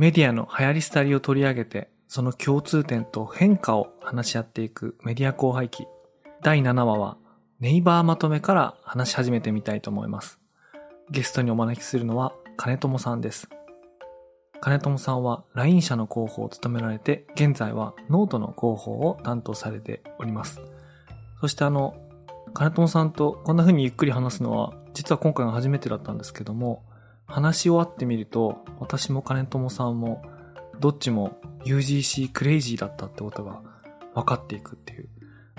メディアの流行り廃りを取り上げて、その共通点と変化を話し合っていくメディア興廃記。第7話は、ネイバーまとめから話し始めてみたいと思います。ゲストにお招きするのは、金友さんです。金友さんは LINE 社の広報を務められて、現在はノートの広報を担当されております。そしてあの、金友さんとこんな風にゆっくり話すのは、実は今回が初めてだったんですけども、話し終わってみると、私も金友さんも、どっちも UGC クレイジーだったってことが分かっていくっていう、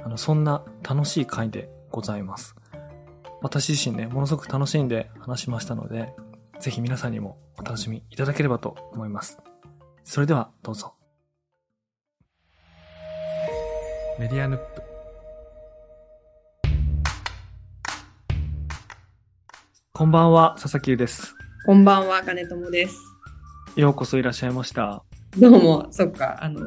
あの、そんな楽しい回でございます。私自身ね、ものすごく楽しんで話しましたので、ぜひ皆さんにもお楽しみいただければと思います。それではどうぞ。メディアヌップ。こんばんは、佐々木優です。こんばんは、金友です。ようこそいらっしゃいました。どうも、そっか、あの、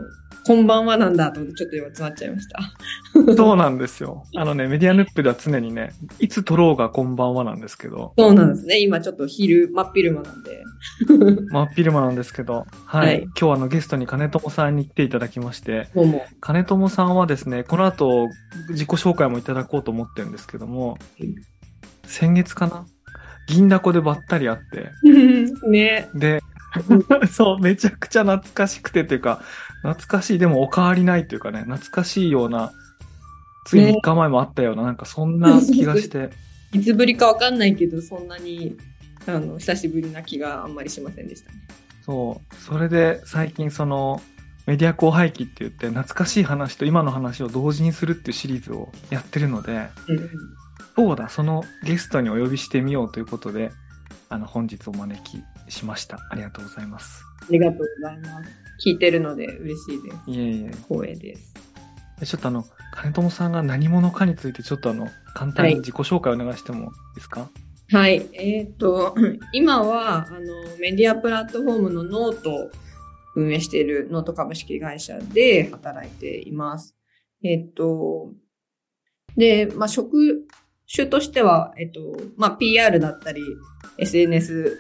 こんばんはなんだと思って、ちょっと今詰まっちゃいました。そうなんですよ。あのね、メディアヌップでは常にね、いつ撮ろうがこんばんはなんですけど、そうなんですね。今ちょっと昼、真っ昼間なんで。真っ昼間なんですけど、はい。はい今日はあのゲストに金友さんに来ていただきまして、どうも。金友さんはですね、この後自己紹介もいただこうと思ってるんですけどもうん、先月かな銀だこでばったり会って、ね。で、そう、めちゃくちゃ懐かしくてというか、懐かしい、でもお変わりないというかね、懐かしいような、ついね3日前もあったような、なんかそんな気がして、いつぶりかわかんないけど、そんなに、あの、久しぶりな気があんまりしませんでしたね。そう。それで最近そのメディア後輩期って言って懐かしい話と今の話を同時にするっていうシリーズをやってるので、うん。そうだ、そのゲストにお呼びしてみようということで、あの本日お招きしました。ありがとうございます。ありがとうございます。聞いてるので嬉しいです。いえいえ。光栄です。でちょっとあの、金友さんが何者かについてちょっとあの、簡単に自己紹介お願いしてもいいですか、はい。えっ、と、今は、あの、メディアプラットフォームのノートを運営しているノート株式会社で働いています。えっ、と、で、まあ、職種としては、えっ、と、まあ、PR だったり、SNS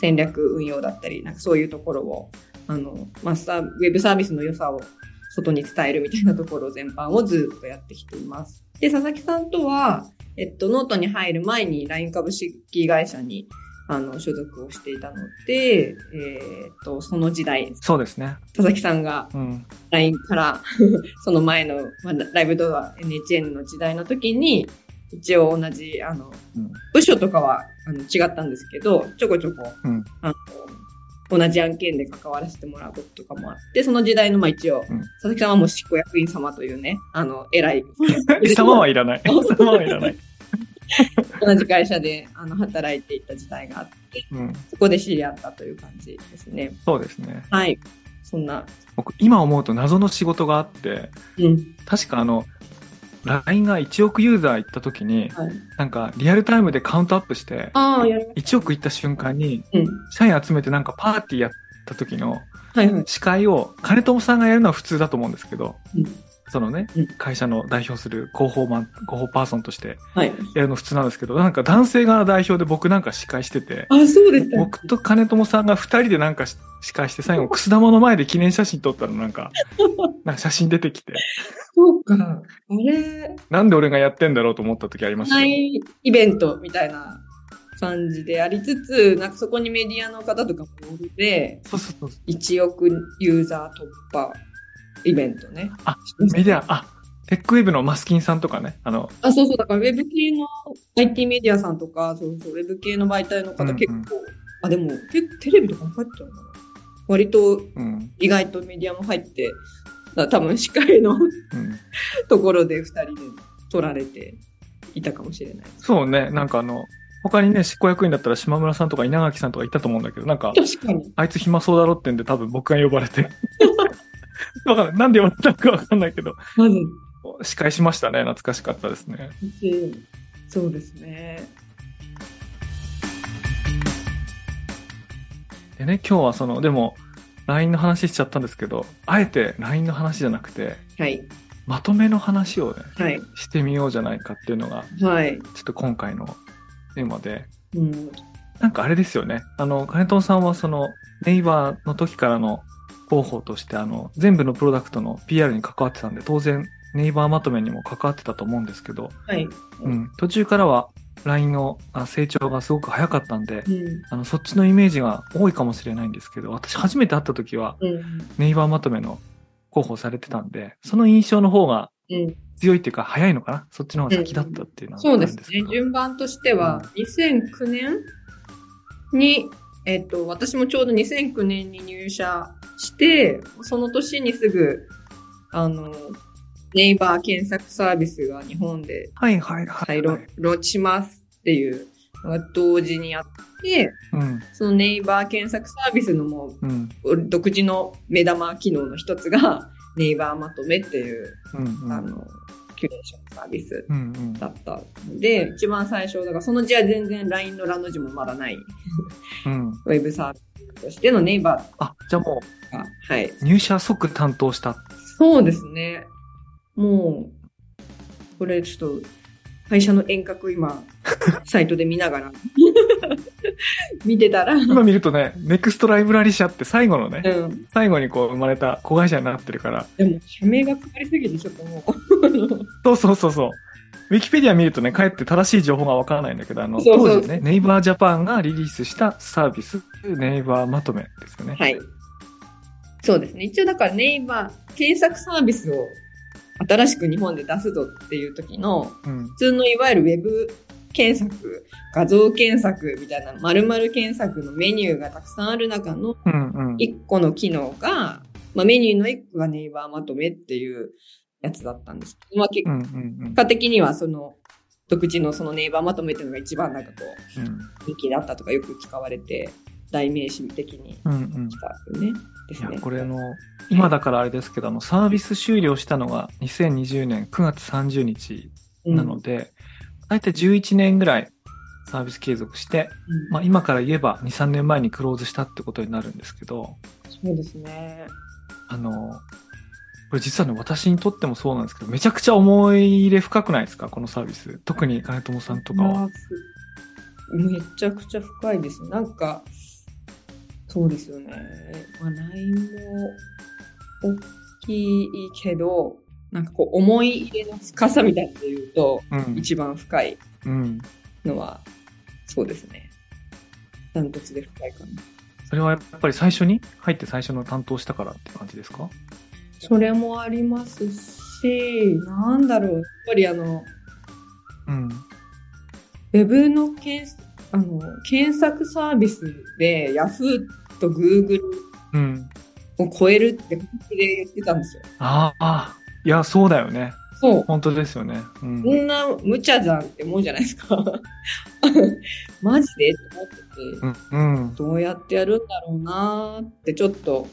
戦略運用だったり、なんかそういうところを、あの、まあ、サウェブサービスの良さを外に伝えるみたいなところ全般をずっとやってきています。で、佐々木さんとは、えっと、ノートに入る前に LINE 株式会社にあの所属をしていたので、えーっと、その時代、そうですね。佐々木さんがうん。LINE から その前の、まあ、ライブドア NHN の時代の時に、一応同じ、あの、うん。部署とかはあの違ったんですけど、ちょこちょこ、うんあの同じ案件で関わらせてもらうこととかもあって、その時代の、まあ一応、うん佐々木さんはもう執行役員様というね、あの、偉い。様はいらない。様はいらない。同じ会社であの働いていた時代があって、うん。そこで知り合ったという感じですね。そうですね。はい。そんな、僕、今思うと謎の仕事があって、うん。確かあの、LINE が1億ユーザー行った時に、はい、なんかリアルタイムでカウントアップして、ああ、やりま1億行った瞬間に、うん。社員集めてなんかパーティーやった時の。司会を金友さんがやるのは普通だと思うんですけど、うんそのね、うん会社の代表する広報マン、広報パーソンとしてはい。やるの普通なんですけど、なんか男性側代表で僕なんか司会してて、あ、そうですか。僕と金友さんが二人でなんかし司会して最後、くす玉の前で記念写真撮ったのなんか、なんか写真出てきて、そうか。あれ、なんで俺がやってんだろうと思った時ありましたよ。ないイベントみたいな感じでありつつ、なんかそこにメディアの方とかもおるで、そうそうそう。1億ユーザー突破イベントね。あ、メディア、あ、テックウェブのマスキンさんとかね、あの、あ、そうそう、だからウェブ系の IT メディアさんとか、そうそう、ウェブ系の媒体の方うんうん結構、あ、でも、結構テレビとかも入ってたのかな割とうん、意外とメディアも入って、だ多分司会のうん。ところで2人で撮られていたかもしれない。そうね、なんかあの、他にね、執行役員だったら島村さんとか稲垣さんとかいたと思うんだけど、なんか、確かに。あいつ暇そうだろってんで多分僕が呼ばれて。わかんない。なんで呼ばれたのかわかんないけど、まず、司会しましたね。懐かしかったですね。うんそうですね。でね、今日はその、でも、LINE の話しちゃったんですけど、あえて LINE の話じゃなくて、はい。まとめの話をね、はい。してみようじゃないかっていうのが、はい。ちょっと今回のテーマで、うん。なんかあれですよね。あの、金藤さんはその、ネイバーの時からの広報として、あの、全部のプロダクトの PR に関わってたんで、当然、ネイバーまとめにも関わってたと思うんですけど、はい。うん、途中からは LINE のあ成長がすごく早かったんで、うん。あの、そっちのイメージが多いかもしれないんですけど、私初めて会った時は、うん。ネイバーまとめの広報されてたんで、その印象の方がうん。強いっていうか早いのかな？そっちの方が先だったっていうのはあそうですね。順番としては、2009年に、えっと、私もちょうど2009年に入社して、その年にすぐ、あの、ネイバー検索サービスが日本ではいはいはい、再ロローチしますっていうのが同時にあって、うん、そのネイバー検索サービスのもうん、う独自の目玉機能の一つが、ネイバーまとめっていう、うん、うん。あの、キュレーションサービスうん、うん。だったので、一番最初、だからその字は全然 LINE のラの字もまだない、うん。ウェブサービスとしてのネイバあ、じゃあもーが、はい。う、入社即担当した。そうですね。もう、これちょっと、会社の遠隔今、サイトで見ながら、見てたら、うん。今見るとね、ネクストライブラリ社って最後のね、最後にこう生まれた子会社になってるから、でも、社名が変わりすぎて、ちょっともう、そうそうそうそう。ウィキペディア見るとね、かえって正しい情報がわからないんだけど、あの、そうそう当時ね、ネイバージャパンがリリースしたサービス、ネイバーまとめですよね。はい。そうですね。一応だからネイバー、検索サービスを新しく日本で出すぞっていう時の、うん。普通のいわゆるウェブ検索、画像検索みたいな、丸々検索のメニューがたくさんある中のうんうん。一個の機能が、まあ、メニューの一個がネイバーまとめっていうやつだったんですけど、まあ、結。果的にはその、独自のそのネイバーまとめっていうのが一番なんかこう、うん人気だったとかよく使われて、代名詞的にたよね。ですね。いや、これあの、今だからあれですけど、あの、サービス終了したのが2020年9月30日うんなので、だいたい11年ぐらいサービス継続して、うんまあ今から言えば2、3年前にクローズしたってことになるんですけど、そうですね。あの、これ実はね、私にとってもそうなんですけど、めちゃくちゃ思い入れ深くないですか？このサービス。特に金友さんとかは。めちゃくちゃ深いです。なんか、そうですよね。まあ、LINE も大きいけど、なんかこう思い入れの深さみたいなので言うと、うん。一番深いうん。のは、そうですね。ダントツで深いかな。それはやっぱり最初に入って最初の担当したからって感じですか？それもありますし、なんだろう、やっぱりあの、うん。ウェブの検索あの検索サービスで Yahoo と Google うん。を超えるって本気で言ってたんですよ。ああ、いや、そうだよね。そう。本当ですよね。うん。こんな無茶じゃんって思うじゃないですか。マジで？って思ってて、うん。うん。どうやってやるんだろうなーってちょっと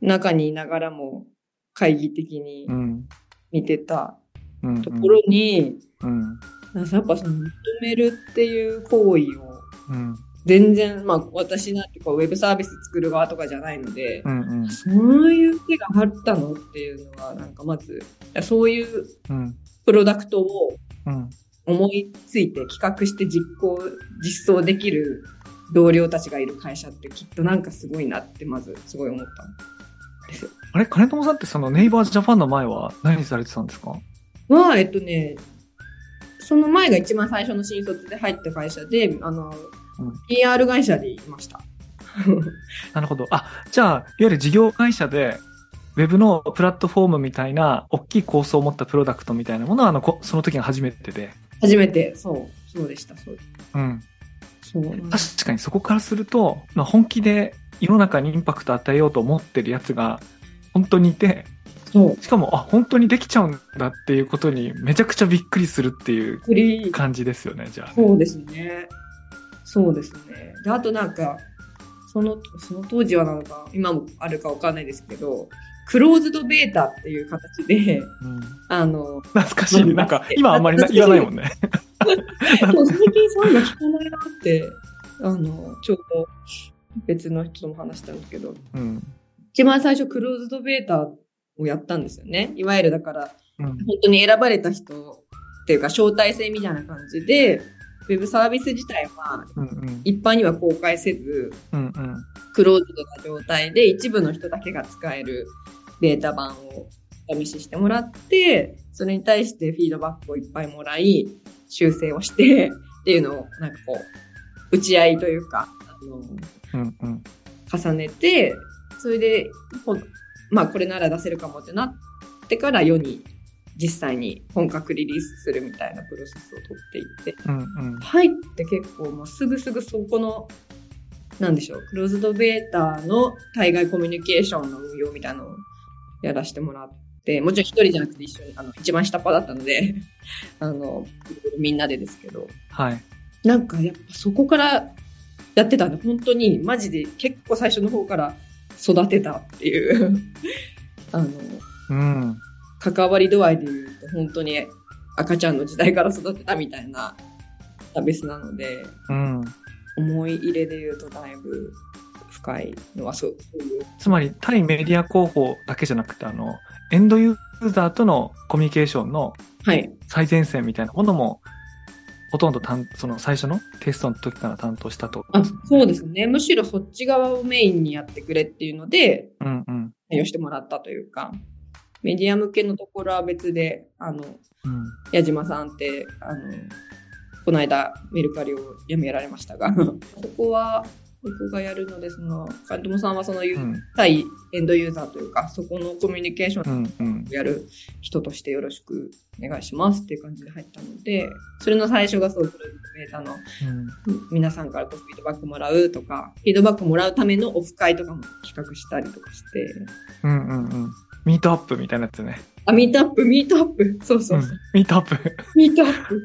中にいながらも会議的にうん。見てたうん。ところに、うん。やっぱその認めるっていう行為をうん。全然、まあ私なんてこうウェブサービス作る側とかじゃないので、うん。うん。そういう手があったのっていうのは、なんかまず、そういううん。プロダクトをうん。思いついて企画して実行、実装できる同僚たちがいる会社ってきっとなんかすごいなってまずすごい思ったんですよ。あれ？金友さんってそのネイバーズジャパンの前は何されてたんですか？は、えっとね、その前が一番最初の新卒で入った会社で、あの、うん PR 会社でいました。なるほど。あ、じゃあ、いわゆる事業会社で、ウェブのプラットフォームみたいな、大きい構想を持ったプロダクトみたいなものは、あの、こその時が初めてで。初めて、そう、そうでした、そうでうん。そう。確かにそこからすると、まあ、本気で世の中にインパクト与えようと思ってるやつが、本当にいて、そう。しかも、あ、本当にできちゃうんだっていうことに、めちゃくちゃびっくりするっていう感じですよね、じゃあ。そうですね。そうですね。で、あとなんか、その、その当時はなのか、今もあるかわかんないですけど、クローズドベータっていう形で、うん、あの、懐かしい。なんか、今あんまりな言わないもんね。そう最近そういうの聞かないなって、あの、ちょうど別の人とも話したんですけど、うん。一番最初クローズドベータをやったんですよね。いわゆるだから、うん。本当に選ばれた人っていうか招待制みたいな感じで、ウェブサービス自体は。一般には公開せず、うんうん。クローズドな状態で一部の人だけが使えるベータ版をお試ししてもらって、それに対してフィードバックをいっぱいもらい、修正をして っていうのをなんかこう、打ち合いというか、あの、うんうん。重ねて、それで、まあこれなら出せるかもってなってから世に実際に本格リリースするみたいなプロセスを取っていって、うんうん。入って結構もうすぐすぐそこの、なんでしょう、クローズドベータの対外コミュニケーションの運用みたいなのをやらせてもらって、もちろん一人じゃなくて一緒に、あの、一番下っ端だったので、あの、みんなでですけど、はい。なんかやっぱそこからやってたんで、本当にマジで結構最初の方から育てたっていう、あの、うん。関わり度合いで言うと本当に赤ちゃんの時代から育てたみたいなサービスなので、うん。思い入れで言うとだいぶ深いのはそう。つまり、対メディア広報だけじゃなくて、あの、エンドユーザーとのコミュニケーションのはい。最前線みたいなものも、ほとんど担その最初のテストの時から担当したと。あ、そうですね。むしろそっち側をメインにやってくれっていうので、うんうん。対応してもらったというか、メディア向けのところは別で、あの、うん。矢島さんって、あの、この間メルカリを辞められましたが、そこは僕がやるので、その、カントモさんはその、うん。対エンドユーザーというか、そこのコミュニケーション。をやる人としてよろしくお願いしますっていう感じで入ったので、それの最初がそう、プロジェクトベータのうん。皆さんからこうフィードバックもらうとか、フィードバックもらうためのオフ会とかも企画したりとかして、うん。うん。うん。ミートアップみたいなやつね。あ、ミートアップ、ミートアップ、そうそううそう。ん。ミートアップ。ミートアップ。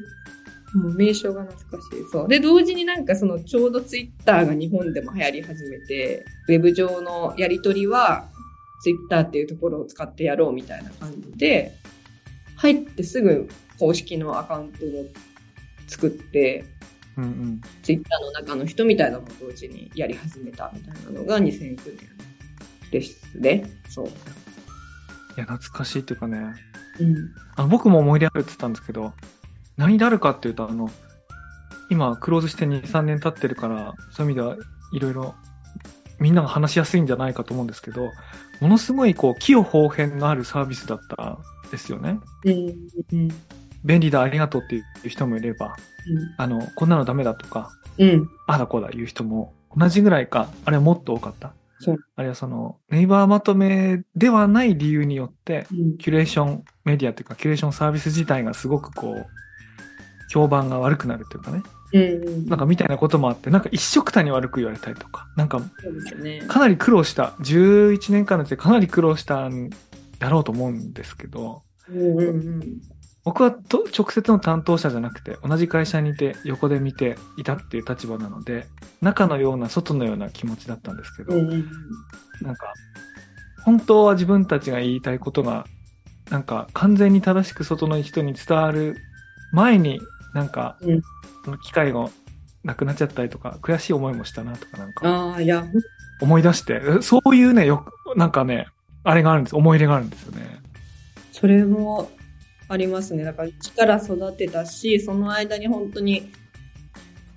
もう名称が懐かしい。そう。で、同時になんかそのちょうどツイッターが日本でも流行り始めて、ウェブ上のやりとりはツイッターっていうところを使ってやろうみたいな感じで、入ってすぐ公式のアカウントを作って、うんうん。ツイッターの中の人みたいなのも同時にやり始めたみたいなのが2009年ですね。そう。いや、懐かしいっていうかね。うん。あの僕も思い出あるって言ったんですけど、何であるかっていうと、あの、今、クローズして2、3年経ってるから、そういう意味ではいろいろ、みんなが話しやすいんじゃないかと思うんですけど、ものすごい、こう、器用方変のあるサービスだったんですよね。うん。うん。便利だ、ありがとうっていう人もいれば、あの、こんなのダメだとか、うん。うん。あだこうだ言う人も同じぐらいか、あれはもっと多かった。あるいはその、ネイバーまとめではない理由によって、うん。キュレーションメディアというか、キュレーションサービス自体がすごくこう、評判が悪くなるというかね。うん。なんかみたいなこともあって、なんか一緒くたに悪く言われたりとか、なんか。かなり苦労した、11年間のうちでかなり苦労したんだろうと思うんですけど、うんうんうん。僕はと直接の担当者じゃなくて、同じ会社にいて横で見ていたっていう立場なので、中のような外のような気持ちだったんですけど、うんうんなんか、本当は自分たちが言いたいことが、なんか完全に正しく外の人に伝わる前に、なんかうん、その機会がなくなっちゃったりとか、悔しい思いもしたなとかなんかああ、いや、思い出して、えそういうね、よく、なんかね、あれがあるんです。思い入れがあるんですよね。それもありますね。だから力育てたし、その間に本当に、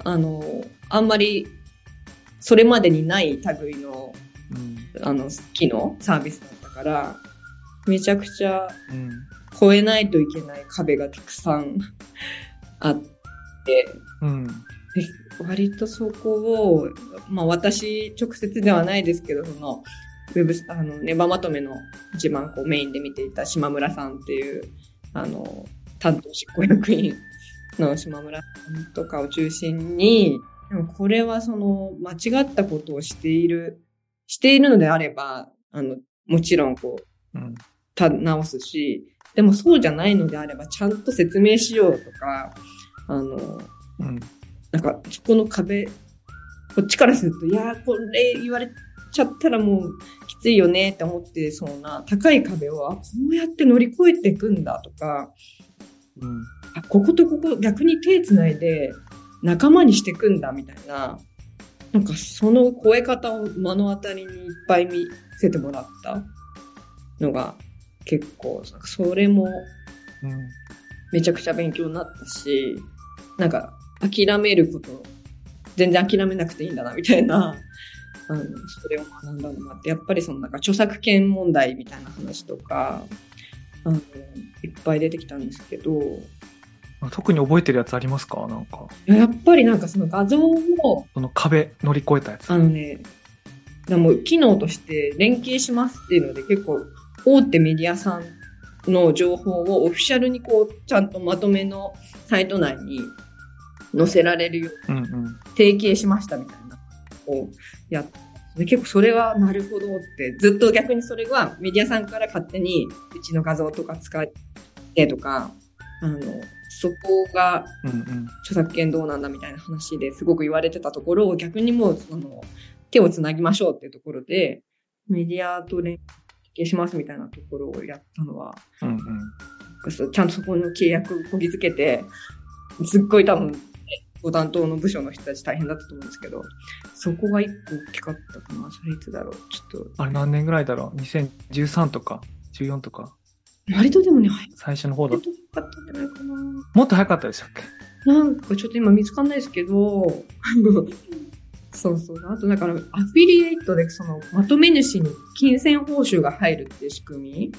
あの、あんまり、それまでにない類の、うん。あの、機能、サービスだったから、めちゃくちゃうん。超えないといけない壁がたくさんあって、うん。で割とそこを、まあ私直接ではないですけど、その、ウェブス、あの、ネバまとめの一番こうメインで見ていた島村さんっていう、あの、担当執行役員の島村さんとかを中心に、でもこれはその間違ったことをしている、しているのであれば、あの、もちろんこう、うん。た直すし、でもそうじゃないのであればちゃんと説明しようとか、あの、うん。なんか、そこの壁、こっちからすると、いやー、これ言われちゃったらもうきついよねって思ってそうな高い壁を、あこうやって乗り越えていくんだとか、うん。あこことここ逆に手つないで仲間にしていくんだみたいな、なんかその超え方を目の当たりにいっぱい見せてもらったのが結構、それもうん。めちゃくちゃ勉強になったし、なんか諦めること、全然諦めなくていいんだな、みたいな、あの、それを学んだのがあって、やっぱりそのなんか著作権問題みたいな話とか、あの、いっぱい出てきたんですけど、特に覚えてるやつありますか？なんか。やっぱりなんかその画像を、その壁乗り越えたやつ。あのね、でも機能として連携しますっていうので結構大手メディアさんの情報をオフィシャルにこうちゃんとまとめのサイト内に載せられるようにうんうん。提携しましたみたいなをやってで結構それはなるほどってずっと逆にそれはメディアさんから勝手にうちの画像とか使ってとかあのそこが。著作権どうなんだみたいな話ですごく言われてたところを逆にもうその手をつなぎましょうっていうところでメディアと連携しますみたいなところをやったのはうんうん。ちゃんとそこの契約をこぎつけてすっごい多分ご担当の部署の人たち大変だったと思うんですけどそこが一個大きかったかなそれいつだろうちょっとあれ何年ぐらいだろう ?2013 とか14とか割とでもね早最初の方だかったんじゃないかなもっと早かったでしたっけ？なんかちょっと今見つかんないですけど、そうそう。あとだから、アフィリエイトでその、まとめ主に金銭報酬が入るっていう仕組み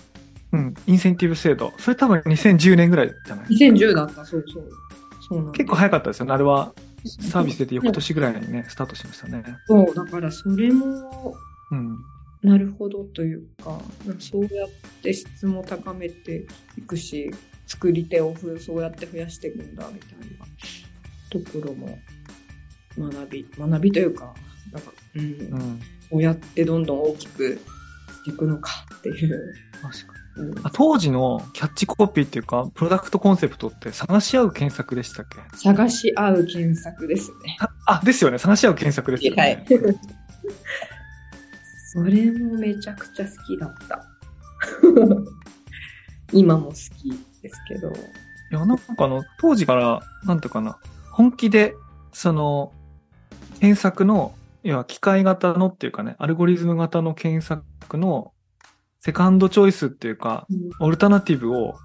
うん。インセンティブ制度。それ多分2010年ぐらいじゃない ?2010 だった、そうそう。結構早かったですよね。あれはサービス出て翌年ぐらいにね、スタートしましたね。そう、だからそれも、うん。なるほどというか、そうやって質も高めていくし、作り手をふそうやって増やしていくんだ、みたいなところも学び、学びというか、なんか、うん、うん。こうやってどんどん大きくしていくのかっていう。確か当時のキャッチコピーっていうか、プロダクトコンセプトって探し合う検索でしたっけ？探し合う検索ですね。ああ、ですよね。探し合う検索ですよね。はい。それもめちゃくちゃ好きだった。今も好きですけど。いや、なんかあの、当時から、なんていうかな、本気で、その、検索の、要は機械型のっていうかね、アルゴリズム型の検索の、セカンドチョイスっていうか、オルタナティブを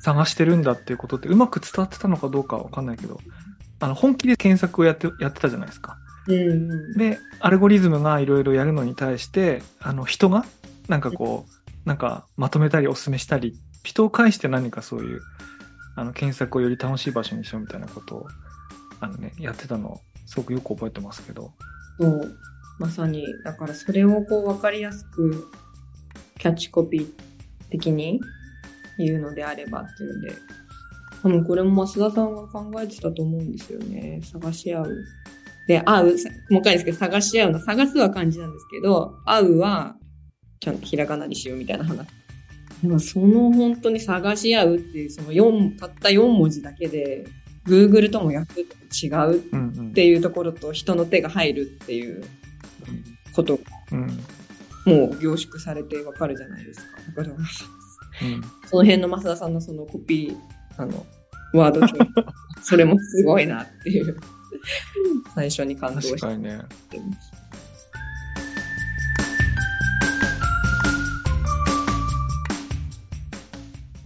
探してるんだっていうことってうまく伝わってたのかどうかわかんないけど、あの、本気で検索をやって、やってたじゃないですか。うんうん。で、アルゴリズムがいろいろやるのに対して、あの、人が、なんかこう、なんかまとめたりお勧めしたり、人を介して何かそういう、あの、検索をより楽しい場所にしようみたいなことを、あのね、やってたの、すごくよく覚えてますけど。そう。まさに、だからそれをこう分かりやすく、キャッチコピー的に言うのであればっていうので、多分これも増田さんが考えてたと思うんですよね。探し合う。で、会う、さ細かいですけど、探し合うの、探すは漢字なんですけど、会うは、ちゃんとひらがなにしようみたいな話。でもその本当に探し合うっていう、その4、たった4文字だけで、Google ともヤフーと違う。っていうところと人の手が入るっていうことがうん。もう凝縮されてわかるじゃないですか。だから、うん。その辺の増田さんのそのコピー、あの、ワードそれもすごいなっていう、最初に感動して確かにね。ます。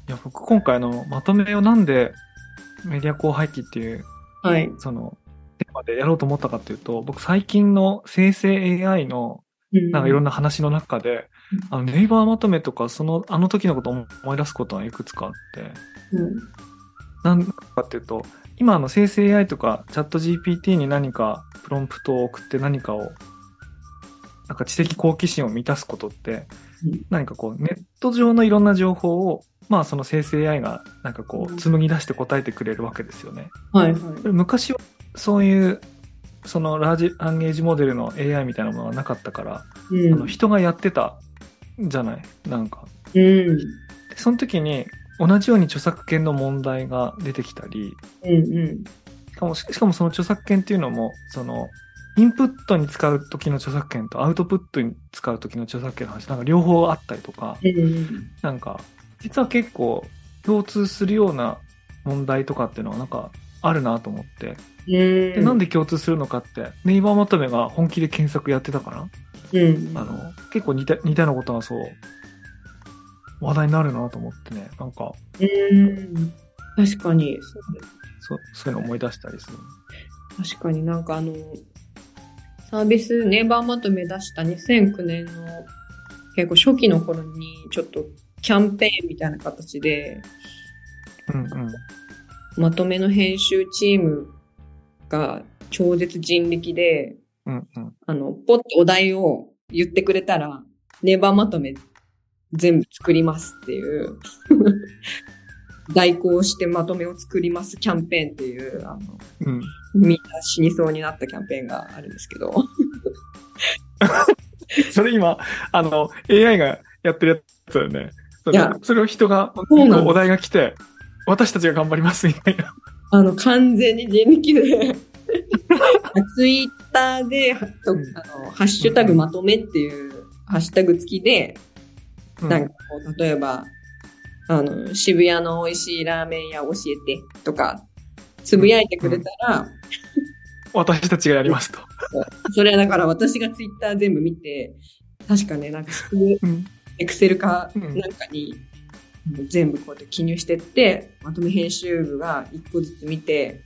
いや、僕今回のまとめをなんでメディア広廃棄っていう、はい。その、テーマでやろうと思ったかっていうと、僕最近の生成 AI のなんかいろんな、な話の中で、うん。あのネイバーまとめとか、その、あの時のことを思い出すことがいくつかあって、うん。なんかっていうと、今あの生成 AI とかチャット GPT に何かプロンプトを送って何かを、なんか知的好奇心を満たすことってうん、何かこうネット上のいろんな情報を、まあその生成 AI がなんかこうん。う紡ぎ出して答えてくれるわけですよね。はいはい。昔はそういう、そのラージランゲージモデルの AI みたいなものがなかったから、うんあの人がやってたんじゃない？なんか。うん。でその時に同じように著作権の問題が出てきたり、うんうん。しかも、ししかもその著作権っていうのも、その、インプットに使う時の著作権とアウトプットに使う時の著作権の話、なんか両方あったりとか、うんなんか、実は結構共通するような問題とかっていうのはなんかあるなと思って。うん。で、なんで共通するのかって、ネイバーまとめが本気で検索やってたから、うん。あの、結構似た、似たようなことがそう、話題になるなと思ってね、なんか、うん。確かに、そうそういうの思い出したりする。確かになんかあの、サービスネイバーまとめ出した2009年の結構初期の頃にちょっとキャンペーンみたいな形でうんうん。まとめの編集チームが超絶人力で、うんうん。あの、ポッとお題を言ってくれたら、ネイバーまとめ全部作りますっていう、代行してまとめを作りますキャンペーンっていう、あの、うん。みんな死にそうになったキャンペーンがあるんですけど。それ今、あの、AI がやってるやつだよね。それいやそれを人が、お題が来て、私たちが頑張りますみたいな。あの、完全に人力で、ツイッターで、あの、ハッシュタグまとめっていうハッシュタグ付きで、うん。なんかこう、例えば、あの、渋谷の美味しいラーメン屋教えてとか、つぶやいてくれたら、私たちがやりますと。それはだから私がツイッター全部見て、確かね、なんか。エクセルかうん。なんかに、全部こうやって記入してって、まとめ編集部が一個ずつ見て、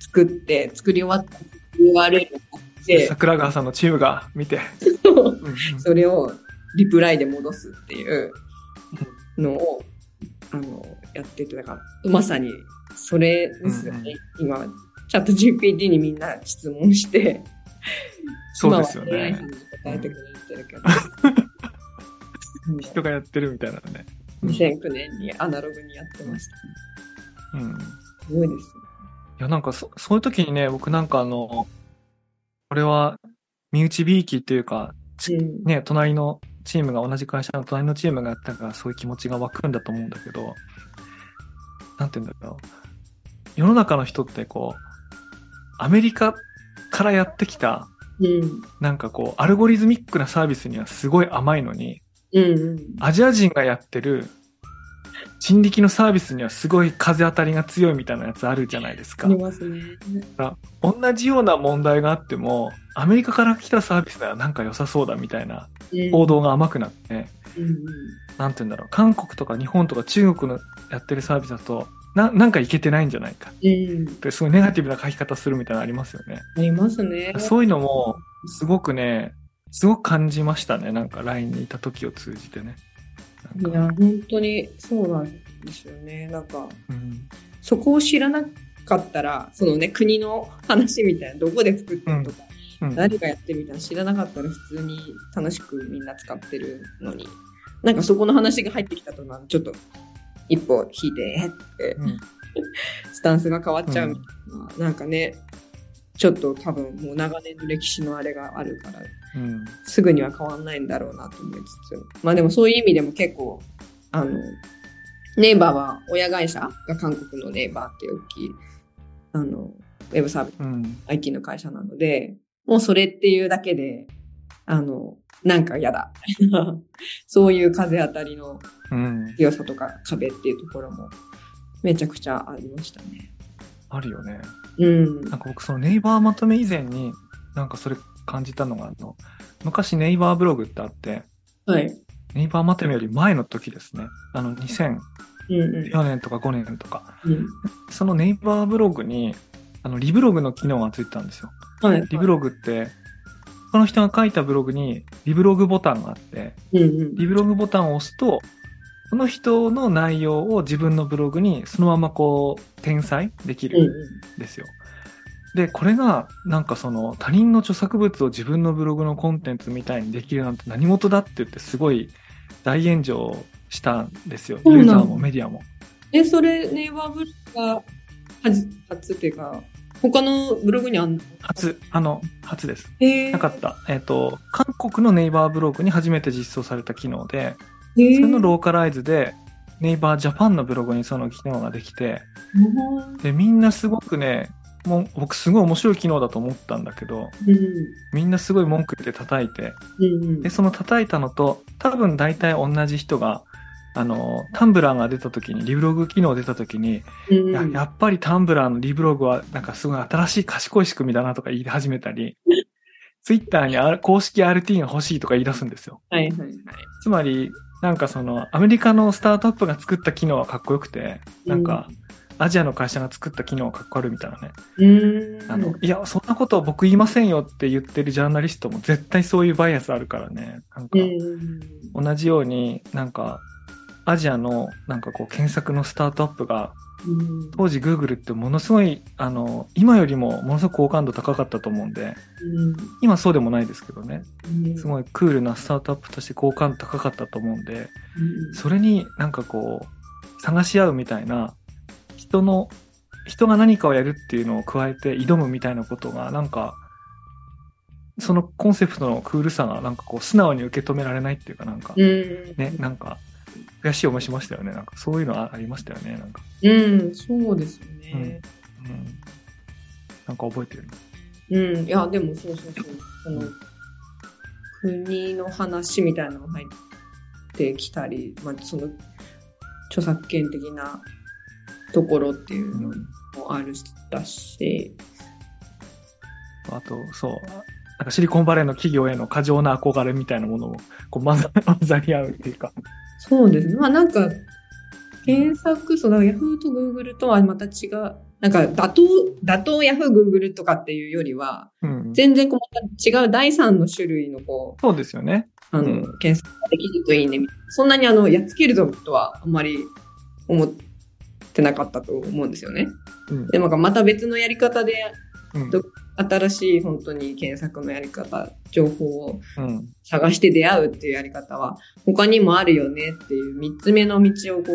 作って、作り終わった URL を貼って、桜川さんのチームが見て。うんうんそれをリプライで戻すっていうのを、あの、やってて、だから、まさに、それですよね。今、チャット GPT にみんな質問して、そうですよね答えてくれてるけど、人がやってるみたいなのね。うん2009年にアナログにやってました。うん。すごいですいや、なんかそ、そういう時にね、僕なんかあの、これは、身内びいきっていうか、よ。うん。ね、隣のチームが同じ会社の隣のチームがやったからそういう気持ちが湧くんだと思うんだけど、なんて言うんだろう。世の中の人ってこう、アメリカからやってきた、うん。なんかこう、アルゴリズミックなサービスにはすごい甘いのに、うんうん。アジア人がやってる人力のサービスにはすごい風当たりが強いみたいなやつあるじゃないですか。ありますね。同じような問題があっても、アメリカから来たサービスならなんか良さそうだみたいなうん報道が甘くなって、うんうん。なんて言うんだろう、韓国とか日本とか中国のやってるサービスだと、な、なんかいけてないんじゃないかうん。って、すごいネガティブな書き方するみたいなのありますよね。ありますね。そういうのも、すごくね、すごく感じましたね。なんか LINE にいた時を通じてね。いや、本当にそうなんですよね。なんか、うん。そこを知らなかったら、そのね、国の話みたいな、どこで作ってるとか、うん。誰がやってるみたいな知らなかったら普通に楽しくみんな使ってるのに、なんかそこの話が入ってきたとなるちょっと一歩引いて、えって、うん。スタンスが変わっちゃうみたいな、なんかね、ちょっと多分もう長年の歴史のあれがあるから、うんすぐには変わんないんだろうなと思いつつ。まあでもそういう意味でも結構、あの、ネイバーは親会社が韓国のネイバーっていう大きい、あの、ウェブサービス、うん。IT の会社なので、もうそれっていうだけで、あの、なんか嫌だ。そういう風当たりのうん。強さとか壁っていうところもめちゃくちゃありましたね。あるよね。うん。なんか僕そのネイバーまとめ以前に、なんかそれ感じたのが、あの、昔ネイバーブログってあって、はい。ネイバーまとめより前の時ですね。あの、2004うんうん。年とか5年とか。うんそのネイバーブログに、あの、リブログの機能がついてたんですよ。はい。リブログって、他の人が書いたブログにリブログボタンがあって、うんうん。リブログボタンを押すと、その人の内容を自分のブログにそのままこう、転載できうんるんですよ。で、これが、なんかその、他人の著作物を自分のブログのコンテンツみたいにできるなんて何事だって言ってすごい大炎上したんですよ。ユーザーもメディアも。え、それ、ネイバーブログが初、初っていうか、他のブログにあんの？初、あの、初です。えー、なかった。えっ、と、韓国のネイバーブログに初めて実装された機能で、えーそれのローカライズで、ネイバージャパンのブログにその機能ができて、で、みんなすごくね、もう僕すごい面白い機能だと思ったんだけど、うん。みんなすごい文句言って叩いて、うんうん。で、その叩いたのと、多分大体同じ人が、あの、タンブラーが出た時に、リブログ機能出た時に、うん。いややっぱりタンブラーのリブログはなんかすごい新しい賢い仕組みだなとか言い始めたり、ツイッターにあ公式 RT が欲しいとか言い出すんですよ。はいはいはい。つまり、なんかその、アメリカのスタートアップが作った機能はかっこよくて、なんか、アジアの会社が作った機能がかっこ悪いみたいなね。あの、いや、そんなことは僕言いませんよって言ってるジャーナリストも絶対そういうバイアスあるからね。なんかう、ん。同じようになんか、アジアのなんかこう検索のスタートアップが、うん当時 Google ってものすごい、あの、今よりもものすごく好感度高かったと思うんで、今そうでもないですけどね。うんすごいクールなスタートアップとして好感度高かったと思うんで、うんそれになんかこう、探し合うみたいな、人の、人が何かをやるっていうのを加えて挑むみたいなことが、なんか、そのコンセプトのクールさがなんかこう素直に受け止められないっていうかなんか、うん。ね、なんか、悔しい思いしましたよね。なんかそういうのあありましたよね。なんか、うん、そうですよね。うん。なんか覚えてる。うん、いや、でもそうそうそう。その、国の話みたいなのが入ってきたり、まあ、その、著作権的なところっていうのもあるだし、あと、そう。なんかシリコンバレーの企業への過剰な憧れみたいなものも、こう混ざ り合うっていうか。そうですね。まあなんか、検索、そうだ、Yahoo と Google とはまた違う、なんか、打倒、打倒 Yahoo、Google とかっていうよりは、うん。全然こう、違う第三の種類のこう、そうですよね。あの、うん検索ができるといいね。そんなにあの、やっつけるぞとはあんまり思ってなかったと思うんですよね。うん。でもなんかまた別のやり方で、うんど新しい本当に検索のやり方、情報をうん。探して出会うっていうやり方は他にもあるよねっていう三つ目の道をこ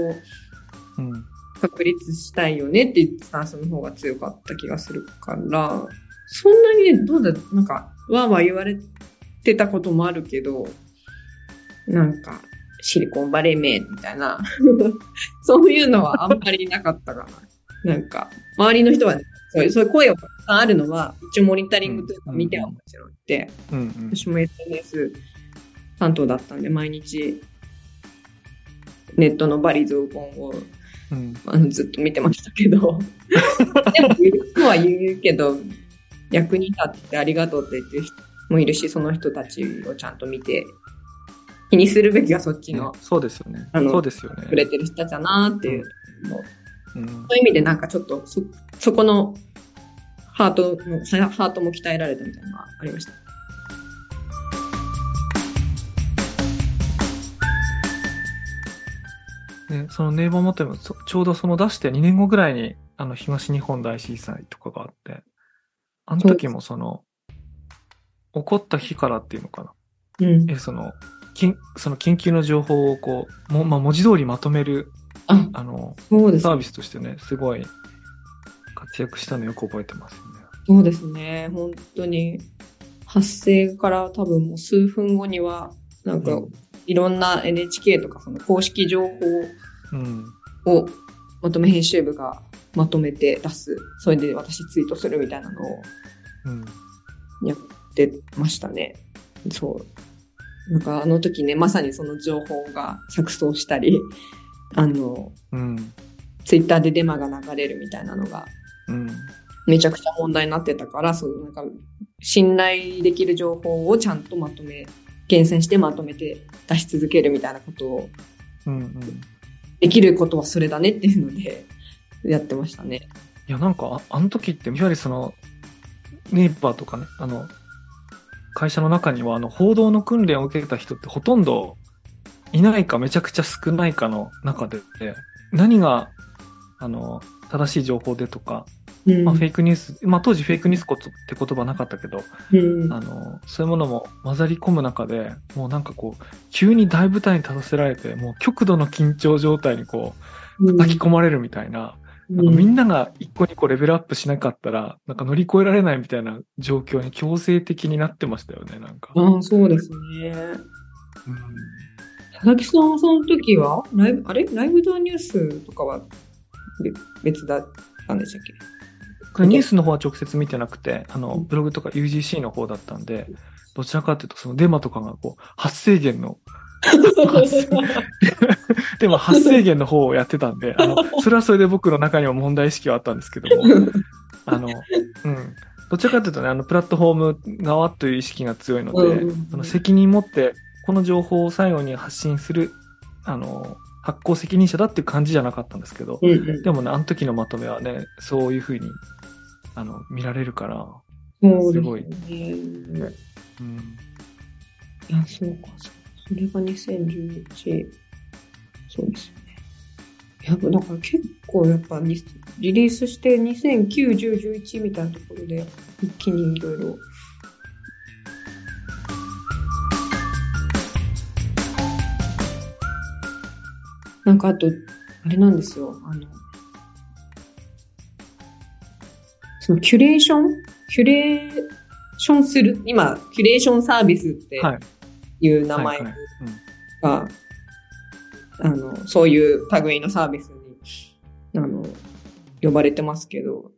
ううん。確立したいよねっていうスタンスの方が強かった気がするから、そんなにね、どうだ、なんか、わーわー言われてたこともあるけど、なんか、シリコンバレー名みたいな、そういうのはあんまりなかったかな。なんか、周りの人はね、そういうそういう声がたくさんあるのは、一応モニタリングというか見てはもちろんいて、うん。うん。私も SNS 担当だったんで、毎日、ネットのバリ増言をうん。あのずっと見てましたけど、でも言う人は言うけど、役に立ってありがとうって言ってる人もいるし、その人たちをちゃんと見て、気にするべきはそっちのそうですよね。そうですよね。くれてる人たちだなっていうの、うん。そういう意味でなんかちょっとそ、そこのハートの、ハートも鍛えられたみたいなのがありました。ね、そのネイバーモテもそちょうどその出して2年後ぐらいにあの東日本大震災とかがあって、あの時もその、起こった日からっていうのかな。うん。え、その、緊その緊急の情報をこう、もまあ、文字通りまとめる、あ、あの、そうですサービスとしてね、すごい活躍したのよく覚えてますよね。そうですね。本当に、発生から多分もう数分後には、なんか、うんいろんな NHK とかその公式情報うん。をまとめ編集部がまとめて出す。それで私ツイートするみたいなのをうん。やってましたね。そう。なんかあの時ね、まさにその情報が錯綜したり、あの、うん。ツイッターでデマが流れるみたいなのがうん。めちゃくちゃ問題になってたから、そう、なんか、信頼できる情報をちゃんとまとめ、厳選してまとめて出し続けるみたいなことを、うん。うん。できることはそれだねっていうので、やってましたね。いや、なんか、ああの時って、いわゆるその、ネイバーとかね、あの、会社の中には、あの、報道の訓練を受けた人ってほとんどいないかめちゃくちゃ少ないかの中で、何が、あの、正しい情報でとか、うん。まあ、フェイクニュース、まあ、当時フェイクニュースことって言葉なかったけど、うんあの、そういうものも混ざり込む中で、もうなんかこう、急に大舞台に立たせられて、もう極度の緊張状態にこう、叩き込まれるみたいな、なんかみんなが一個二個レベルアップしなかったら、なんか乗り越えられないみたいな状況に強制的になってましたよね、なんか。ああ、そうですね。佐々木さんはその時は、ライブ、あれ？ライブドアニュースとかはべ別だったんでしたっけ？ニュースの方は直接見てなくて、あの、うん。ブログとか UGC の方だったんで、どちらかというとそのデマとかがこう、発生源の、でも発生源の方をやってたんで、あの、それはそれで僕の中には問題意識はあったんですけども、あの、うん。どちらかというとね、あの、プラットフォーム側という意識が強いので、の責任持って、この情報を最後に発信する、あの、発行責任者だっていう感じじゃなかったんですけど、うんうん。でもね、あの時のまとめはね、そういうふうに、あの、見られるから、そうですすごいね。うん。いや、そうか、そうそれが2011、そうですよね。やっぱ、だから結構やっぱリリリースして2009、10、11みたいなところで一気にいろいろ。なんかあと、あれなんですよ、あの、そのキュレーション？キュレーションする、今、キュレーションサービスってはい。いう名前が、あの、そういう類のサービスに、あの、呼ばれてますけど、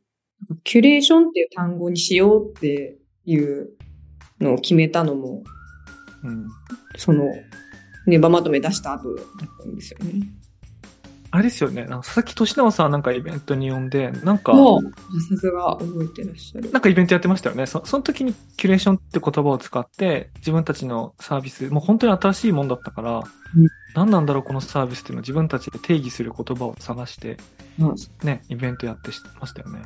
キュレーションっていう単語にしようっていうのを決めたのも、うん。うんその、ネバまとめ出した後だったんですよね。あれですよね、なんか佐々木俊直さんなんかイベントに呼んで、なんか、もう、さすが覚えてらっしゃる。なんかイベントやってましたよね。そその時にキュレーションって言葉を使って、自分たちのサービス、もう本当に新しいもんだったから、うん何なんだろうこのサービスっていうのを自分たちで定義する言葉を探して、まあね、イベントやってましたよね。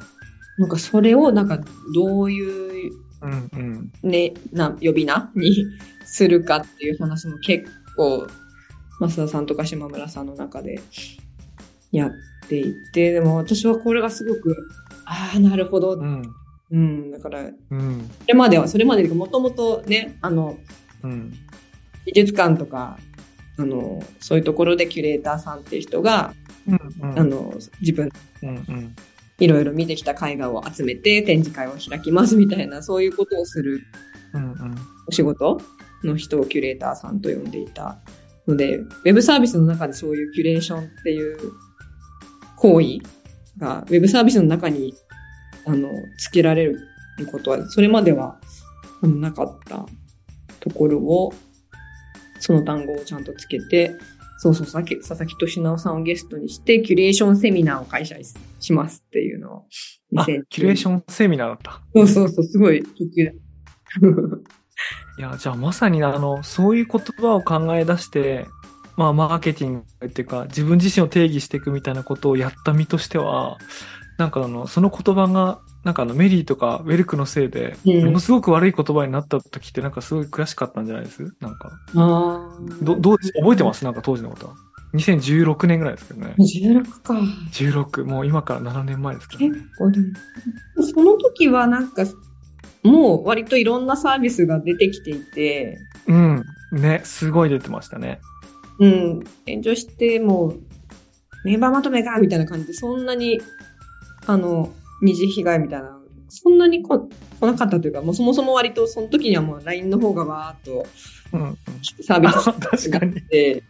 なんかそれを、なんかどういううんうん。ね、な、呼び名にするかっていう話も結構、増田さんとか島村さんの中でやっていて、でも私はこれがすごく、ああ、なるほど。うん。うん、だから、うん。それまでは、それまでもともとね、あの、うん。美術館とか、あの、そういうところでキュレーターさんっていう人が、うん。あの、自分、うんうん。いろいろ見てきた絵画を集めて展示会を開きますみたいな、そういうことをするうんうん。お仕事の人をキュレーターさんと呼んでいたので、ウェブサービスの中でそういうキュレーションっていう行為が、ウェブサービスの中に、あの、つけられることは、それまではあのなかったところを、その単語をちゃんとつけて、そうそう、佐々木佐々木俊直さんをゲストにして、キュレーションセミナーを開催しますっていうのを。あ、キュレーション。ンセミナーだった。そうそうそう、すごい得 いや、じゃあまさにあの、そういう言葉を考え出して、まあ、マーケティングっていうか、自分自身を定義していくみたいなことをやった身としては、なんかあの、その言葉が、なんかあの、メリーとかウェルクのせいで、うんものすごく悪い言葉になった時って、なんかすごい悔しかったんじゃないです？なんか。あど、どう覚えてます？なんか当時のことは。2016年ぐらいですけどね。16か。16、もう今から7年前ですけどね結。構でも、その時はなんか、もう割といろんなサービスが出てきていて、うん。ね、すごい出てましたね。うん、炎上してもう、メンバーまとめかみたいな感じで、そんなに、あの、二次被害みたいな、そんなにこ来なかったというか、もうそもそも割とその時にはもう LINE の方がわーっとうん、うん。サービスあ 確かに。して、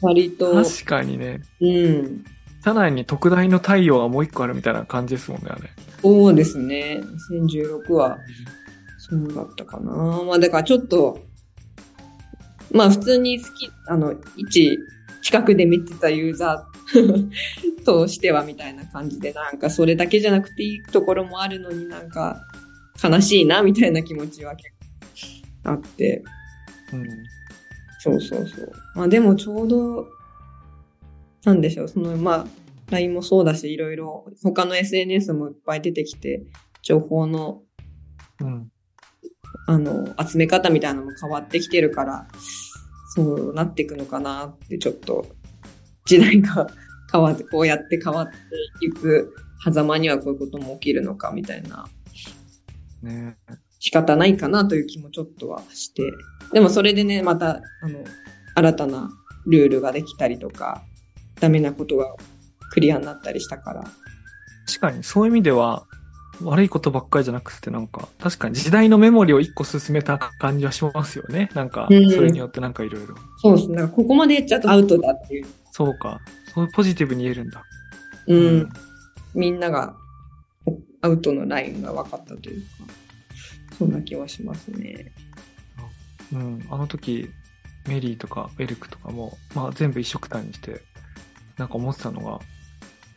割と、確かにね。うん、社内に特大の太陽がもう一個あるみたいな感じですもんね、あれ。そうですね。2016は、そうだったかな。まあだからちょっと、まあ普通に好き、あの、一、近くで見てたユーザー としてはみたいな感じで、なんかそれだけじゃなくていいところもあるのになんか悲しいなみたいな気持ちは結構あって、うん。そうそうそう。まあでもちょうど、なんでしょう、そのまあ、LINE もそうだし、いろいろ他の SNS もいっぱい出てきて、情報のうん。あの、集め方みたいなのも変わってきてるから、そうなっていくのかなって、ちょっと、時代が変わって、こうやって変わっていく狭間にはこういうことも起きるのかみたいな、ね仕方ないかなという気もちょっとはして。でもそれでね、また、あの、新たなルールができたりとか、ダメなことがクリアになったりしたから。確かに、そういう意味では、悪いことばっかりじゃなくて、なんか、確かに時代のメモリを一個進めた感じはしますよね。なんか、うんそれによってなんかいろいろ。そうですね。なんかここまでやっちゃうとアウトだっていう。そうか。そうポジティブに言えるんだ。うん。みんながおアウトのラインが分かったというか、そんな気はしますね。うん。あの時、メリーとかベルクとかも、まあ全部一緒くたにして、なんか思ってたのが、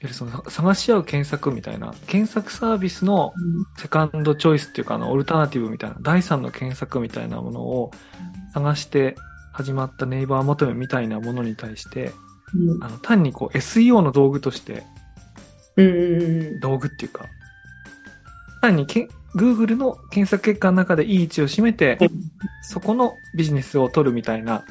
りその探し合う検索みたいな、検索サービスのセカンドチョイスっていうか、あの、オルタナティブみたいな、第三の検索みたいなものを探して始まったネイバーまとめみたいなものに対して、うん。あの単にこう SEO の道具として、うんうんうん道具っていうか、単にけ Google の検索結果の中でいい位置を占めて、そこのビジネスを取るみたいな、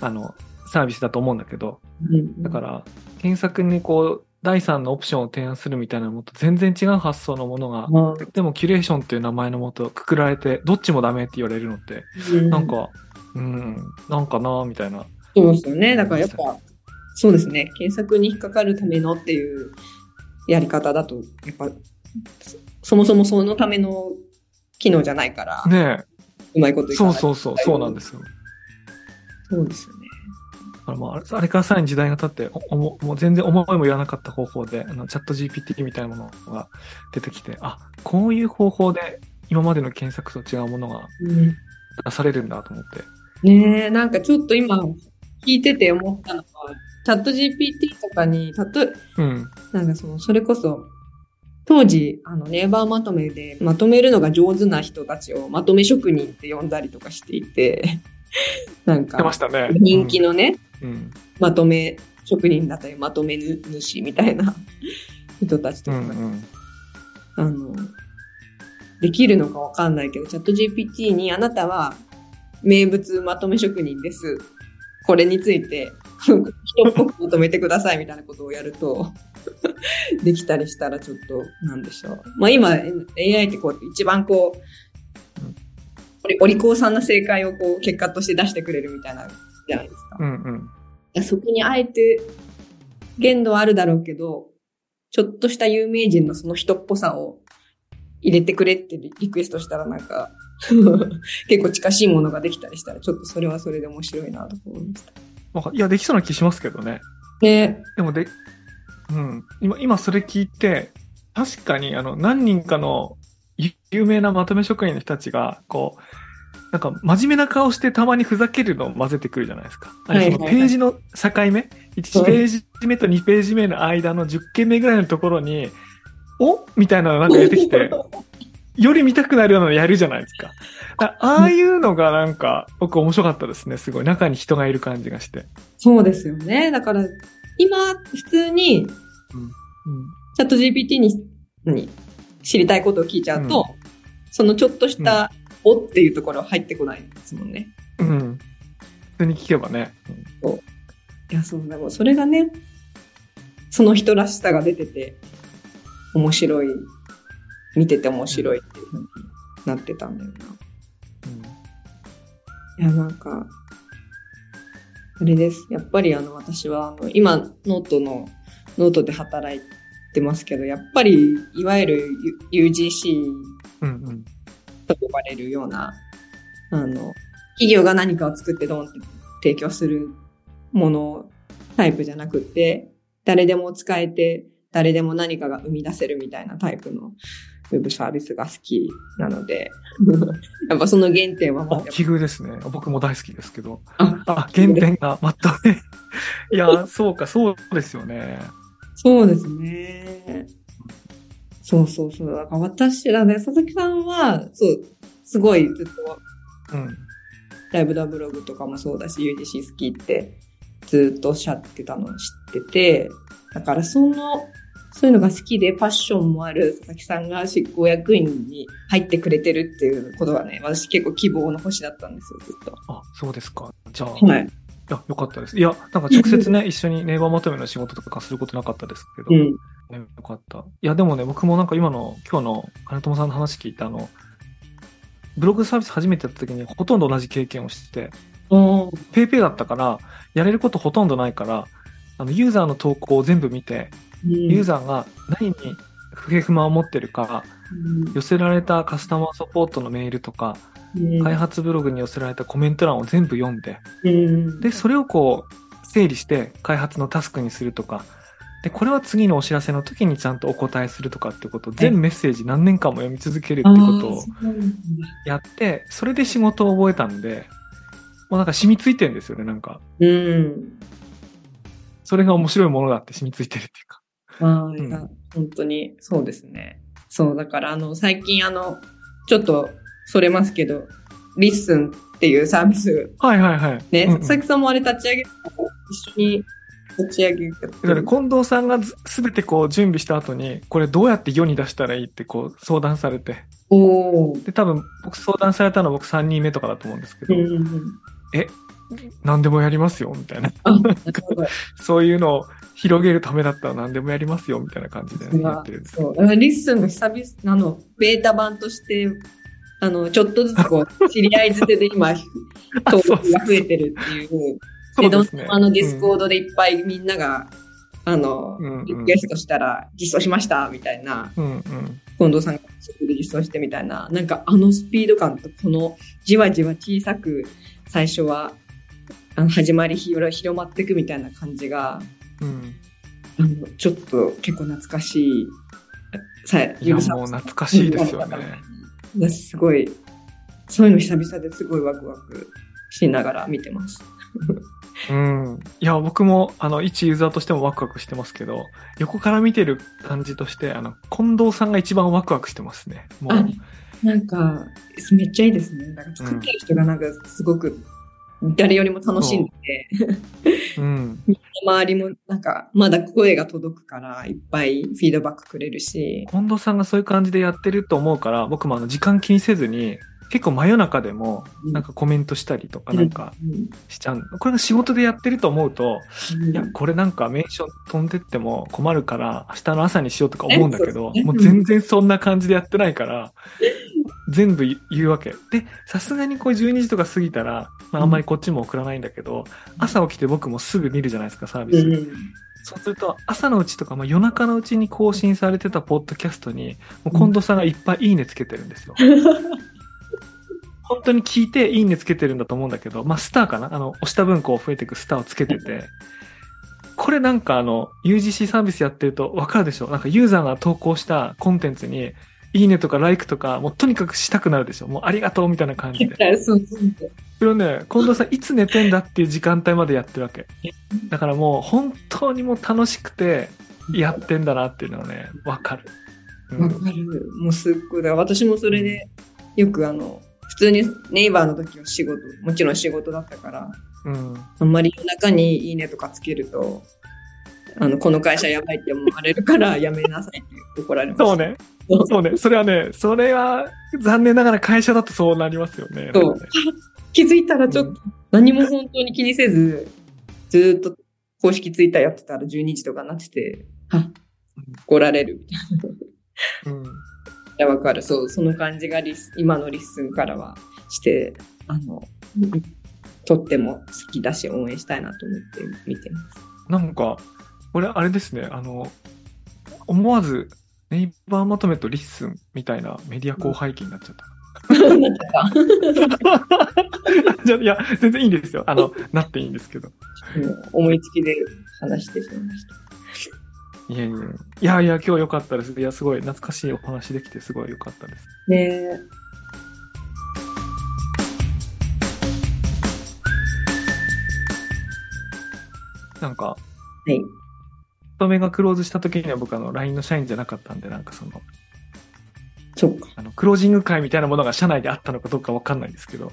あの、サービスだと思うんだけど、うん。だから、検索にこう、第三のオプションを提案するみたいなのと全然違う発想のものが、までもキュレーションっていう名前のもとくくられて、どっちもダメって言われるのって、あ、なんか、うん、なんかなみたいな。そうですよね。だからやっぱ、そうですね。検索に引っかかるためのっていうやり方だと、やっぱ、そそもそもそのための機能じゃないから、ねうまいことえ、いかないうそそうそう、そうなんですよ。そうですよね。あのまああれからさらに時代が経って、おももう全然思いも言わなかった方法で、あのチャット GPT みたいなものが出てきて、あ、こういう方法で今までの検索と違うものが出されるんだと思って。ねえ、なんかちょっと今聞いてて思ったのは、チャット GPT とかに、たとうん。なんかその、それこそ、当時、あの、ネイバーまとめで、まとめるのが上手な人たちをまとめ職人って呼んだりとかしていて、なん出まかし、たね。人気のね、うん。まとめ職人だったり、まとめ主みたいな 人たちとかが、うんうん。あの、できるのかわかんないけど、チャット GPT にあなたは名物まとめ職人です。これについて、人っぽくまとめてくださいみたいなことをやると、できたりしたらちょっと、なんでしょう。まあ今、AI ってこう、一番こうお利口さんな正解をこう、結果として出してくれるみたいな、じゃないですか。うんうん。いやそこにあえて限度はあるだろうけど、ちょっとした有名人のその人っぽさを入れてくれってリリクエストしたらなんか、結構近しいものができたりしたら、ちょっとそれはそれで面白いなと思いました。いや、できそうな気しますけどね。ねでもで、うん。今、今それ聞いて、確かに、あの、何人かのゆ有名なまとめ職員の人たちが、こう、なんか真面目な顔してたまにふざけるのを混ぜてくるじゃないですか。あれ、そのページの境目、1ページ目と2ページ目の間の10件目ぐらいのところに、お？みたいなのなんか出てきて、より見たくなるようなのやるじゃないですか。あああいうのがなんか、僕面白かったですね。すごい。中に人がいる感じがして。そうですよね。だから、今、普通に、うん。チャット GPT に、何知りたいことを聞いちゃうと、うんそのちょっとした、おっていうところは入ってこないですもんね。うん。普通に聞けばね。いや、そう、でもそれがね、その人らしさが出てて、面白い、見てて面白いっていう風になってたんだよな。いや、なんか、あれです。やっぱりあの、私は、あの、今、ノートの、ノートで働いてますけど、やっぱり、いわゆる UGC うんうん。と呼ばれるような、あの、企業が何かを作ってドンって提供するものタイプじゃなくって、誰でも使えて、誰でも何かが生み出せるみたいなタイプのウェブサービスが好きなので、やっぱその原点はもうあ、奇遇ですね。僕も大好きですけど。ああ、原点がまとめ。いや、そうか、そうですよね。そうですね。そうそうそう。だから私らね、佐々木さんは、そう、すごいずっとうん。ライブダブログとかもそうだし、UGC 好きってずっとおっしゃってたのを知ってて、だからその、そういうのが好きでパッションもある佐々木さんが執行役員に入ってくれてるっていうことがね、私結構希望の星だったんですよ、ずっと。あ、そうですか。じゃあ、はい。いや、よかったです。いや、なんか直接ね、一緒に NAVERまとめの仕事とかすることなかったですけど、うん。ね、よかった。いや、でもね、僕もなんか今の、今日の金友さんの話聞いたあの、ブログサービス初めてやった時にほとんど同じ経験をしてて、ペーペーだったから、やれることほとんどないから、あの、ユーザーの投稿を全部見て、ユーザーが何に不平不満を持ってるか、寄せられたカスタマーサポートのメールとか、うん開発ブログに寄せられたコメント欄を全部読んで、うんで、それをこう、整理して開発のタスクにするとか、で、これは次のお知らせの時にちゃんとお答えするとかってことを、全メッセージ何年間も読み続けるってことをやって、それで仕事を覚えたんで、もうなんか染みついてるんですよね、なんか。うん。それが面白いものだって染みついてるっていうか。ああ、ん本当にそうですね。そう、だからあの、最近あの、ちょっとそれますけど、 LISTENっていうサービス、はいはいはい。ね、うんうん佐々木さんもあれ立ち上げた一緒に打ち上げだからる。近藤さんがずすべてこう準備した後に、これどうやって世に出したらいいってこう相談されて。おー。で、多分僕相談されたのは僕3人目とかだと思うんですけど、うんうんうん。何でもやりますよ、みたいな。そういうのを広げるためだったら何でもやりますよ、みたいな感じでやってるんです。そう。 LISTEN が久々、あの、ベータ版として、あの、ちょっとずつこう、知り合いづてで今、あ登録が増えてるっていう。で。どんどんあの Discord でいっぱいみんなが、あのリクエストしたら実装しましたみたいな、うんうん。近藤さんがそこで実装してみたいな、なんかあのスピード感とこのじわじわ小さく最初は、あの始まり広広まっていくみたいな感じが、うん。あの、ちょっと結構懐かしい、さいや、もう懐かしいですよね。いやすごい、そういうの久々ですごいワクワクしながら見てます。うん。いや、僕も、あの、一ユーザーとしてもワクワクしてますけど、横から見てる感じとして、あの、近藤さんが一番ワクワクしてますね。もあう、なんか、めっちゃいいですね。なんか作ってる人がなんかすごく誰よりも楽しんでて、うん。周りもなんかまだ声が届くからいっぱいフィードバックくれるし、近藤さんがそういう感じでやってると思うから、僕もあの、時間気にせずに、結構真夜中でも、なんかコメントしたりとかなんかうん。しちゃう。これが仕事でやってると思うと、うん。いや、これなんかメンション飛んでっても困るから、明日の朝にしようとか思うんだけど、えそうもう全然そんな感じでやってないから、全部言うわけ。で、さすがにこう12時とか過ぎたら、まああんまりこっちも送らないんだけど、朝起きて僕もすぐ見るじゃないですか、サービス。うんそうすると、朝のうちとか、まあ、夜中のうちに更新されてたポッドキャストに、もう近藤さんがいっぱいいいねつけてるんですよ。本当に聞いていいねつけてるんだと思うんだけど、まあ、スターかな？あの、押した分こう増えていくスターをつけてて、これなんかあの、UGC サービスやってるとわかるでしょ？なんかユーザーが投稿したコンテンツに、いいねとかライクとか、もうとにかくしたくなるでしょもうありがとうみたいな感じで。そうそうそうそれをね、近藤さんいつ寝てんだっていう時間帯までやってるわけ。だからもう本当にもう楽しくてやってんだなっていうのはね、わかる。うんわかる。もうすっごい。だから私もそれで、よくあの、普通にネイバーの時は仕事、もちろん仕事だったから、うん。あんまり夜中にいいねとかつけると、あの、この会社やばいって思われるからやめなさいって怒られました。そうね。そうね。それはね、それは残念ながら会社だとそうなりますよね。そう気づいたらちょっと何も本当に気にせず、ずーっと公式ツイッターやってたら12時とかになってて、あ、怒られるみたいな。うん。いや、わかる。そう、その感じがリス、今の LISTEN からはして、あの、とっても好きだし、応援したいなと思って見てます。なんか、これあれですね、あの、思わず NAVERまとめと LISTEN みたいなメディア興廃記になっちゃった。じゃいや、全然いいんですよ。あの、なっていいんですけど。思いつきで話してしまいました。いやいやいや、いや今日良かったです。いや、すごい懐かしいお話できてすごい良かったです。ねえ。なんか、はい。勤めがクローズした時には僕あの LINE の社員じゃなかったんで、なんかその、そっか。あの、クロージング会みたいなものが社内であったのかどうかわかんないんですけど、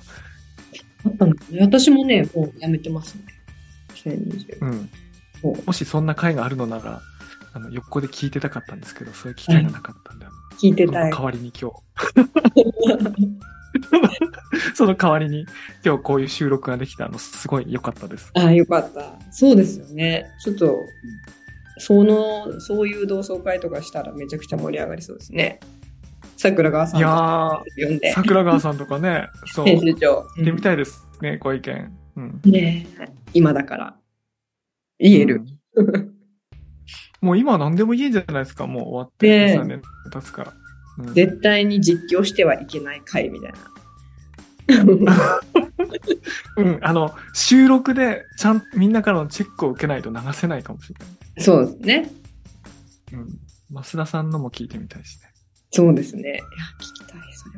あったのかね。私もね、もうやめてますね。2020うん。もしそんな会があるのなら、あの、横で聞いてたかったんですけど、そういう機会がなかったんで、あの聞いてたい代。わりに今日、その代わりに今日こういう収録ができたの、すごい良かったです。ああ、よかった。そうですよね。ちょっと、その、そういう同窓会とかしたらめちゃくちゃ盛り上がりそうですね。桜川さんいやとー、呼んで、桜川さんとかね、そう、編聞集長。いてみたいですね、ご意見。うん。うんねえ今だから。言える。うん もう今は何でも言えんじゃないですか、もう終わってねえ3年経つから。うん絶対に実況してはいけない回みたいな。うん、あの、収録でちゃんみんなからのチェックを受けないと流せないかもしれない。そうですね。うん。増田さんのも聞いてみたいしね。そうですね。いや、聞きたい、そ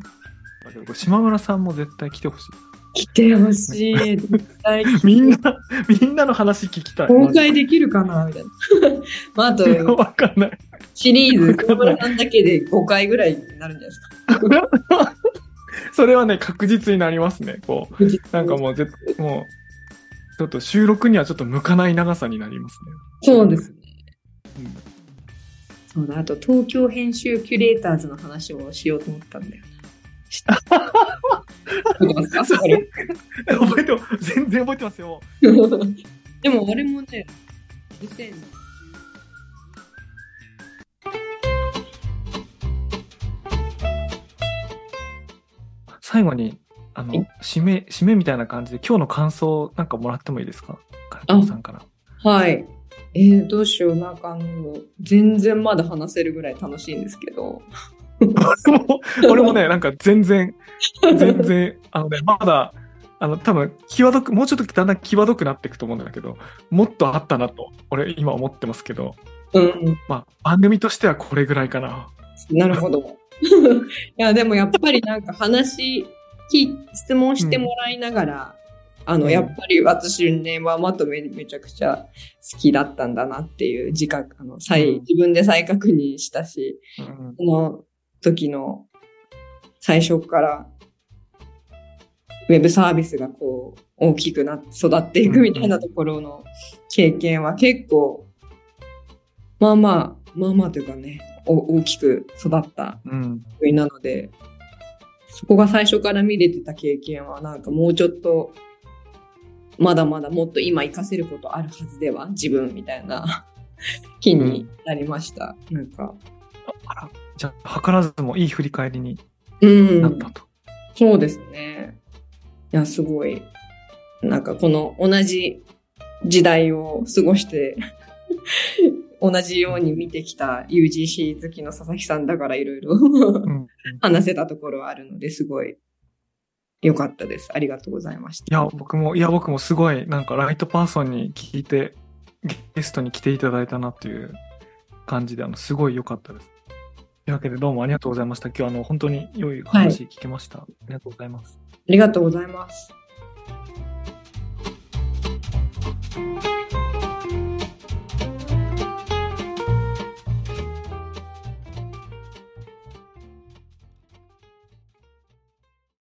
れは。島村さんも絶対来てほしい。来てほしい。絶対みんな、みんなの話聞きたい。公開できるかな？みたいな。まあ、あと、わかんない。シリーズ、小村さんだけで5回ぐらいになるんじゃないですか。それはね、確実になりますね。こう、なんかもうぜ、もう、ちょっと収録にはちょっと向かない長さになりますね。そうですね。うんそうだ、あと東京編集キュレーターズの話をしようと思ったんだよな。知って覚えてます覚えて全然覚えてますよ。でもあれもね、2000最後に、あのはい、締め、締めみたいな感じで今日の感想なんかもらってもいいですか？金子さんから。はい。えー、どうしよう。なんかあの、全然まだ話せるぐらい楽しいんですけど。俺も俺もね、なんか全然、全然、あのね、まだ、あの、多分、際どく、もうちょっとだんだん際どくなっていくと思うんだけど、もっとあったなと、俺今思ってますけど、うん。まあ、番組としてはこれぐらいかな。なるほど。いや、でもやっぱりなんか話、き質問してもらいながら、あの、うん。やっぱり私ね、はまとめめちゃくちゃ好きだったんだなっていう自覚、あの、再、うん。自分で再確認したし、うん。この時の最初からウェブサービスがこう大きくなって育っていくみたいなところの経験は結構まあまあまあまあというかねお大きく育ったうん。国なのでそこが最初から見れてた経験はなんかもうちょっとまだまだもっと今活かせることあるはずでは自分みたいな 気になりました、なんかあら、じゃあ、図らずもいい振り返りにうんなったと。そうですね。いや、すごい。なんかこの同じ時代を過ごして、同じように見てきた UGC 好きの佐々木さんだからいろいろ話せたところはあるのですごい良かったです。ありがとうございました。いや、僕も、いや、僕もすごいなんかライトパーソンに聞いてゲストに来ていただいたなっていう感じで、あの、すごい良かったです。というわけでどうもありがとうございました。今日あの、本当に良い話聞けました、はい。ありがとうございます。ありがとうございます。